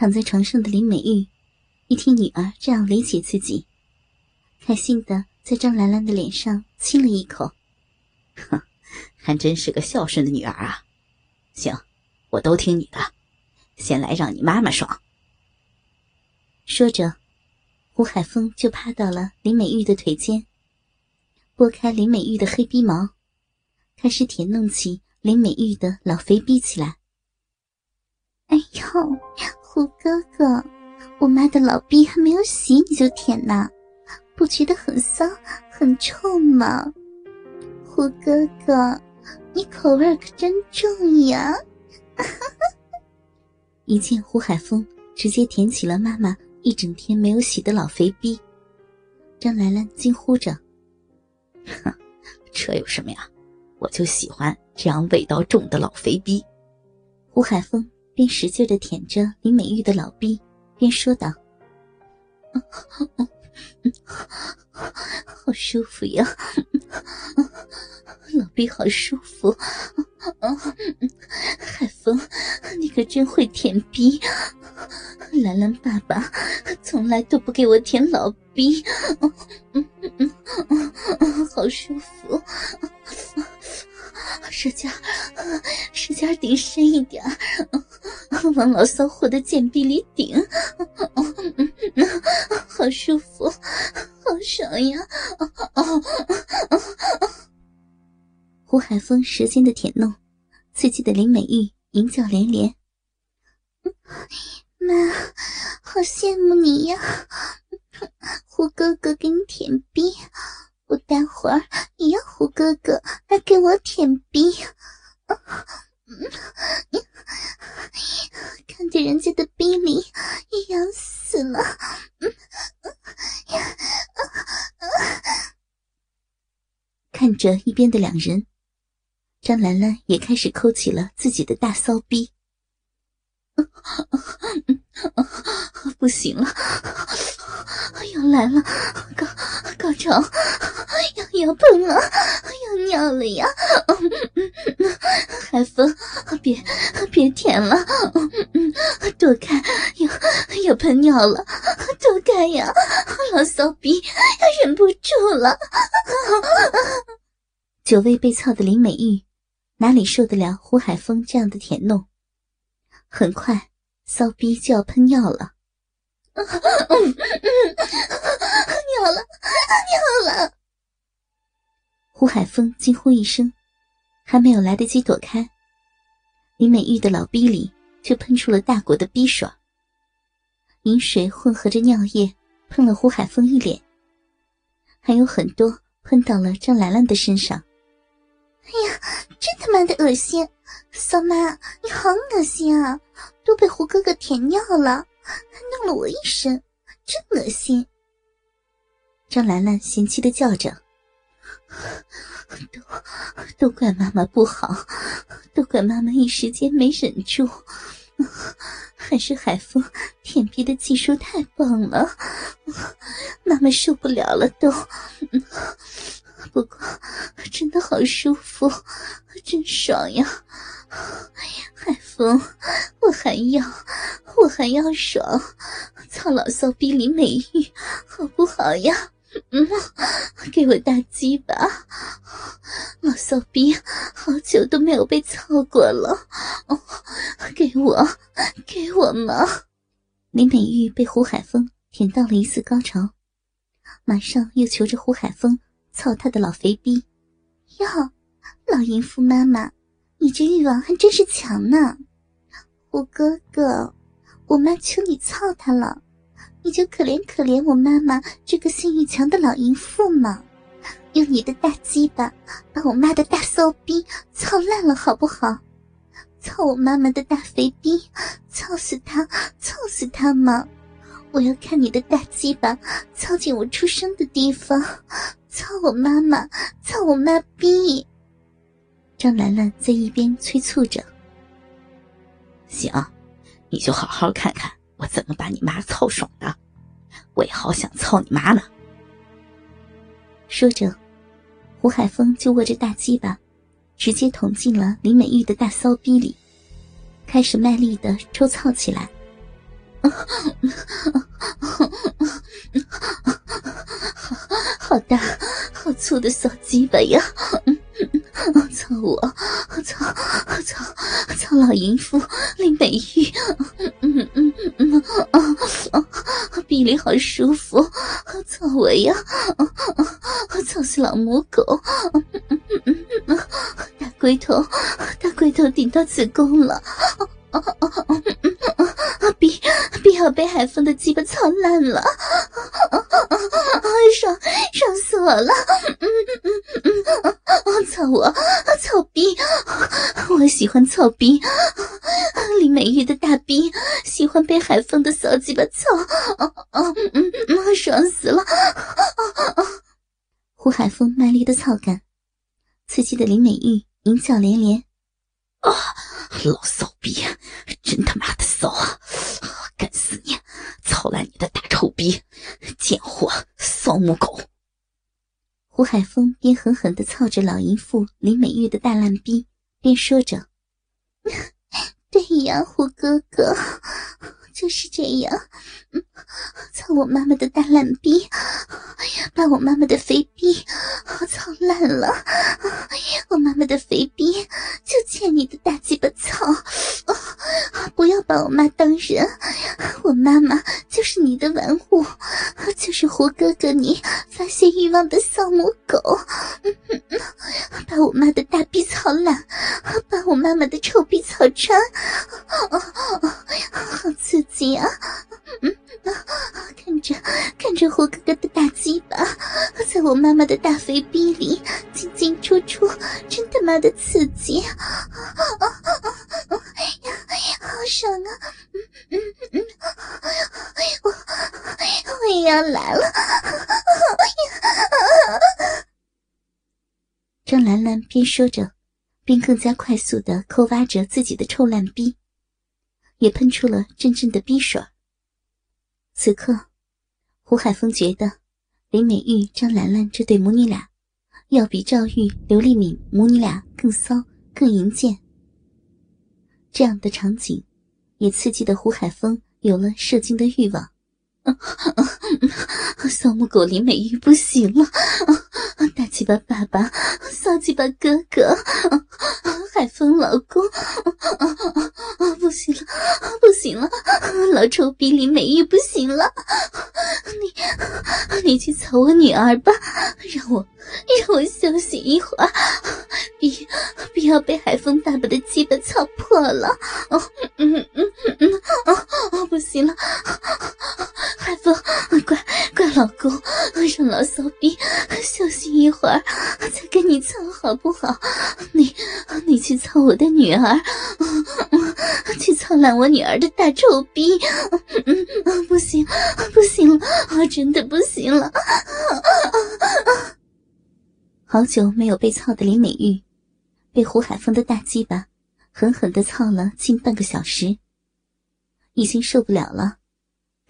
躺在床上的林美玉，一听女儿这样理解自己，开心的在张兰兰的脸上亲了一口。哼，还真是个孝顺的女儿啊！行，我都听你的，先来让你妈妈爽。说着，胡海峰就趴到了林美玉的腿间，拨开林美玉的黑逼毛，开始舔弄起林美玉的老肥逼起来。哎呦！胡哥哥，我妈的老逼还没有洗你就舔呐，不觉得很骚很臭吗？胡哥哥，你口味可真重呀！一见胡海峰直接舔起了妈妈一整天没有洗的老肥逼，张兰兰惊呼着：“哼，这有什么呀？我就喜欢这样味道重的老肥逼。”胡海峰。边使劲的舔着林美玉的老逼，边说道：“好舒服呀，老逼好舒服。海风，你可真会舔逼。兰兰爸爸从来都不给我舔老逼，好舒服。”使劲，使劲顶深一点，往老骚货的贱逼里顶，好舒服，好爽呀！胡海峰舌尖的舔弄，刺激的林美玉淫叫连连。妈，好羡慕你呀，胡哥哥给你舔逼。我待会儿也要胡哥哥来给我舔逼，看着人家的逼里也痒死了。看着一边的两人，张兰兰也开始抠起了自己的大骚逼。不行了，要来了，高高潮，要要喷了，要尿了呀！海风，别别舔了，躲开，要要喷尿了，哎呀！老骚逼要忍不住了。久未被操的林美玉，哪里受得了胡海峰这样的舔弄？很快，骚逼就要喷尿了。尿了，尿了！胡海峰惊呼一声，还没有来得及躲开，林美玉的老逼里就喷出了大果的逼爽。饮水混合着尿液，喷了胡海峰一脸，还有很多喷到了张兰兰的身上。哎呀，真他妈的恶心！骚妈，你好恶心啊！都被胡哥哥舔尿了。还弄了我一身，真恶心！张兰兰嫌弃的叫着：“都都怪妈妈不好，都怪妈妈一时间没忍住，还是海风舔逼的技术太棒了，妈妈受不了了都。不过真的好舒服，真爽呀！海风，我还要。”我还要爽，操老骚逼林美玉，好不好呀？嗯，给我大鸡巴，老骚逼，好久都没有被操过了，给我，给我嘛！林美玉被胡海峰舔到了一次高潮，马上又求着胡海峰操她的老肥逼。哟，老淫妇妈妈，你这欲望还真是强呢，胡哥哥。我妈求你操他了，你就可怜可怜我妈妈这个性欲强的老淫妇嘛！用你的大鸡巴把我妈的大骚逼操烂了好不好？操我妈妈的大肥逼，操死他，操死他嘛！我要看你的大鸡巴操进我出生的地方，操我妈妈，操我妈逼！张兰兰在一边催促着。行，你就好好看看我怎么把你妈操爽的，我也好想操你妈呢。说着，胡海峰就握着大鸡巴，直接捅进了林美玉的大骚逼里，开始卖力的抽操起来。好大、好粗的小鸡巴呀！操我！操！操！操老淫妇林美玉！嗯嗯嗯啊啊！臂里好舒服！操我呀！操死老母狗！大龟头，大龟头顶到子宫了！啊啊啊啊！逼逼要被海风的鸡巴操烂了！啊啊啊！爽爽死我了！嗯嗯嗯嗯！操我！操逼！我喜欢操逼！林美玉的大逼，喜欢被海风的小鸡巴操！啊啊嗯嗯！爽死了！胡海峰卖力的操干，刺激的林美玉淫笑连连。啊！老骚逼，真他妈的骚啊！干死你！操烂你的大臭逼！贱货，骚母狗！胡海峰边狠狠的操着老淫妇林美玉的大烂逼，边说着：“ 对呀，胡哥哥。”就是这样，操我妈妈的大烂逼，把我妈妈的肥逼操烂了。我妈妈的肥逼就欠你的大鸡巴操，不要把我妈当人。我妈妈就是你的玩物，就是胡哥哥你发泄欲望的小母狗。把我妈的大逼操烂，把我妈妈的臭逼操穿，好刺激啊！嗯，看着看着胡哥哥的大鸡巴在我妈妈的大肥逼里进进出出，真他妈的刺激！好爽啊！嗯嗯嗯，我我也要来了！张兰兰边说着，边更加快速的抠挖着自己的臭烂逼，也喷出了阵阵的逼水。此刻，胡海峰觉得林美玉、张兰兰这对母女俩，要比赵玉、刘丽敏母女俩更骚、更淫贱。这样的场景，也刺激的胡海峰有了射精的欲望。小母狗林美玉不行了，大鸡巴爸爸，小鸡巴哥哥，海风老公，不行了，不行了，老臭逼林美玉不行了，你你去操我女儿吧，让我让我休息一会儿，别不要被海风爸爸的鸡巴操破了，哦，嗯嗯嗯，哦，不行了。海风，乖乖老公，让老骚逼休息一会儿，再跟你操好不好？你你去操我的女儿，去操烂我女儿的大臭逼！不行，不行了，我真的不行了。好久没有被操的林美玉，被胡海峰的大鸡巴狠狠的操了近半个小时，已经受不了了。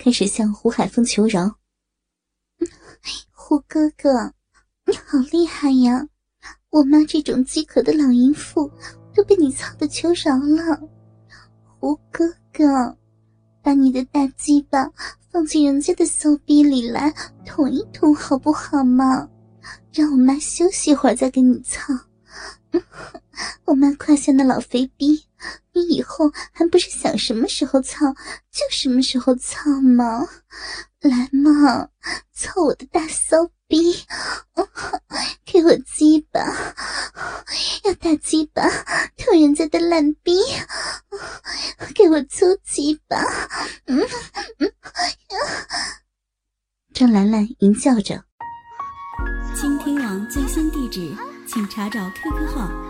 开始向胡海峰求饶：“ 胡哥哥，你好厉害呀！我妈这种饥渴的老淫妇都被你操的求饶了。胡哥哥，把你的大鸡巴放进人家的骚逼里来捅一捅，好不好嘛？让我妈休息一会儿再给你操。我妈胯下那老肥逼。”你以后还不是想什么时候操就什么时候操吗？来嘛，操我的大骚逼，给我鸡巴，要大鸡巴偷人家的烂逼，给我粗鸡巴。嗯嗯，张兰兰淫叫着。倾听网最新地址，请查找 QQ 号。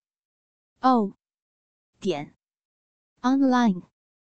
o 点 online。